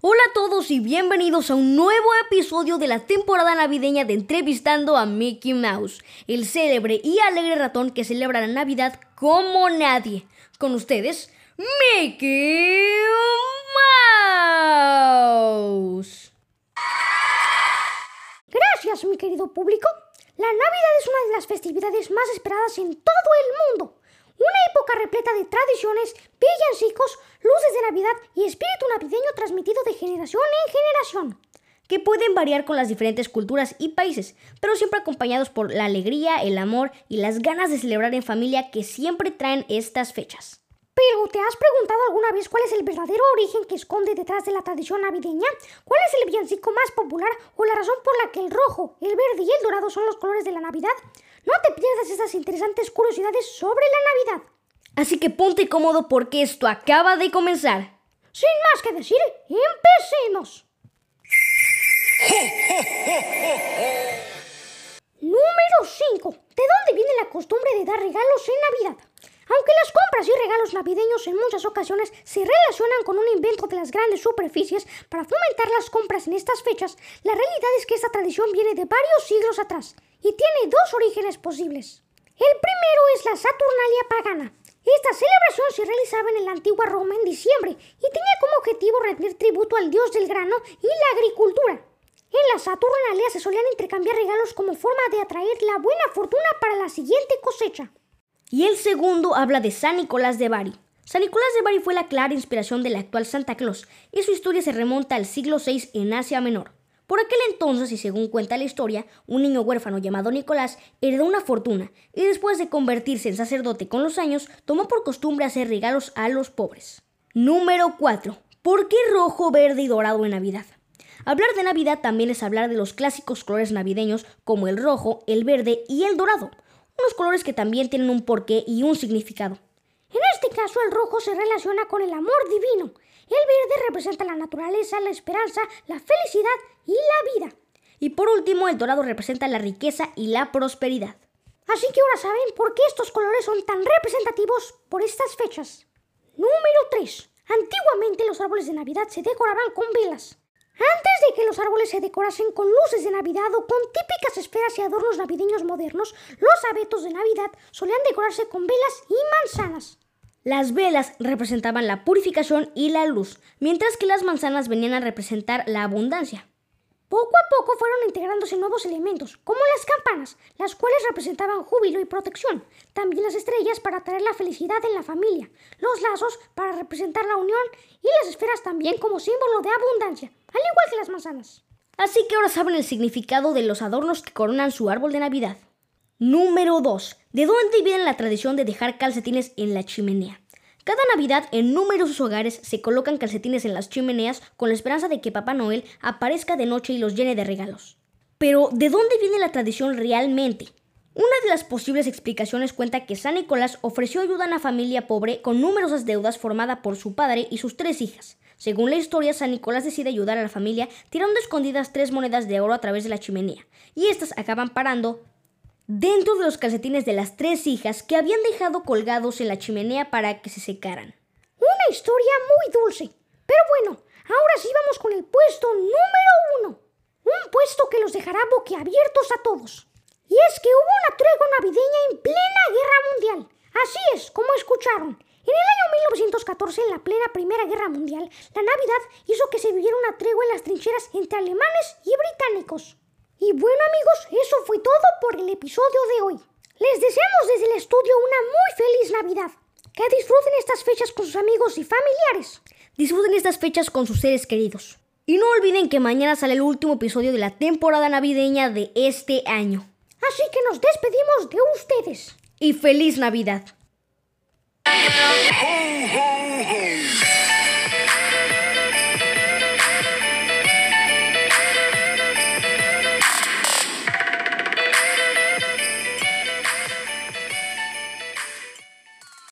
Hola a todos y bienvenidos a un nuevo episodio de la temporada navideña de Entrevistando a Mickey Mouse, el célebre y alegre ratón que celebra la Navidad como nadie. Con ustedes, Mickey Mouse. Gracias, mi querido público. La Navidad es una de las festividades más esperadas en todo el mundo. Una época repleta de tradiciones, villancicos, luces de Navidad y espíritu navideño transmitido de generación en generación. que pueden variar con las diferentes culturas y países, pero siempre acompañados por la alegría, el amor y las ganas de celebrar en familia que siempre traen estas fechas. Pero, ¿te has preguntado alguna vez cuál es el verdadero origen que esconde detrás de la tradición navideña? ¿Cuál es el villancico más popular o la razón por la que el rojo, el verde y el dorado son los colores de la Navidad? No te pierdas estas interesantes curiosidades sobre la Navidad. Así que ponte cómodo porque esto acaba de comenzar. Sin más que decir, empecemos. Número 5. ¿De dónde viene la costumbre de dar regalos en Navidad? Aunque las compras y regalos navideños en muchas ocasiones se relacionan con un invento de las grandes superficies para fomentar las compras en estas fechas, la realidad es que esta tradición viene de varios siglos atrás y tiene dos orígenes posibles. El primero es la Saturnalia pagana. Esta celebración se realizaba en la antigua Roma en diciembre y tenía como objetivo rendir tributo al dios del grano y la agricultura. En la Saturnalia se solían intercambiar regalos como forma de atraer la buena fortuna para la siguiente cosecha. Y el segundo habla de San Nicolás de Bari. San Nicolás de Bari fue la clara inspiración del actual Santa Claus y su historia se remonta al siglo VI en Asia Menor. Por aquel entonces, y según cuenta la historia, un niño huérfano llamado Nicolás heredó una fortuna y después de convertirse en sacerdote con los años, tomó por costumbre hacer regalos a los pobres. Número 4. ¿Por qué rojo, verde y dorado en Navidad? Hablar de Navidad también es hablar de los clásicos colores navideños como el rojo, el verde y el dorado, unos colores que también tienen un porqué y un significado. En este caso, el rojo se relaciona con el amor divino. El verde representa la naturaleza, la esperanza, la felicidad y la vida. Y por último, el dorado representa la riqueza y la prosperidad. Así que ahora saben por qué estos colores son tan representativos por estas fechas. Número 3. Antiguamente los árboles de Navidad se decoraban con velas. Antes de que los árboles se decorasen con luces de Navidad o con típicas esferas y adornos navideños modernos, los abetos de Navidad solían decorarse con velas y manzanas. Las velas representaban la purificación y la luz, mientras que las manzanas venían a representar la abundancia. Poco a poco fueron integrándose nuevos elementos, como las campanas, las cuales representaban júbilo y protección, también las estrellas para traer la felicidad en la familia, los lazos para representar la unión y las esferas también como símbolo de abundancia, al igual que las manzanas. Así que ahora saben el significado de los adornos que coronan su árbol de Navidad. Número 2. ¿De dónde viene la tradición de dejar calcetines en la chimenea? Cada Navidad en numerosos hogares se colocan calcetines en las chimeneas con la esperanza de que Papá Noel aparezca de noche y los llene de regalos. Pero, ¿de dónde viene la tradición realmente? Una de las posibles explicaciones cuenta que San Nicolás ofreció ayuda a una familia pobre con numerosas deudas formada por su padre y sus tres hijas. Según la historia, San Nicolás decide ayudar a la familia tirando escondidas tres monedas de oro a través de la chimenea, y estas acaban parando dentro de los calcetines de las tres hijas que habían dejado colgados en la chimenea para que se secaran. Una historia muy dulce. Pero bueno, ahora sí vamos con el puesto número uno. Un puesto que los dejará boquiabiertos a todos. Y es que hubo una tregua navideña en plena guerra mundial. Así es, como escucharon. En el año 1914, en la plena Primera Guerra Mundial, la Navidad hizo que se viviera una tregua en las trincheras entre alemanes y británicos. Y bueno amigos, eso fue todo por el episodio de hoy. Les deseamos desde el estudio una muy feliz Navidad. Que disfruten estas fechas con sus amigos y familiares. Disfruten estas fechas con sus seres queridos. Y no olviden que mañana sale el último episodio de la temporada navideña de este año. Así que nos despedimos de ustedes. Y feliz Navidad.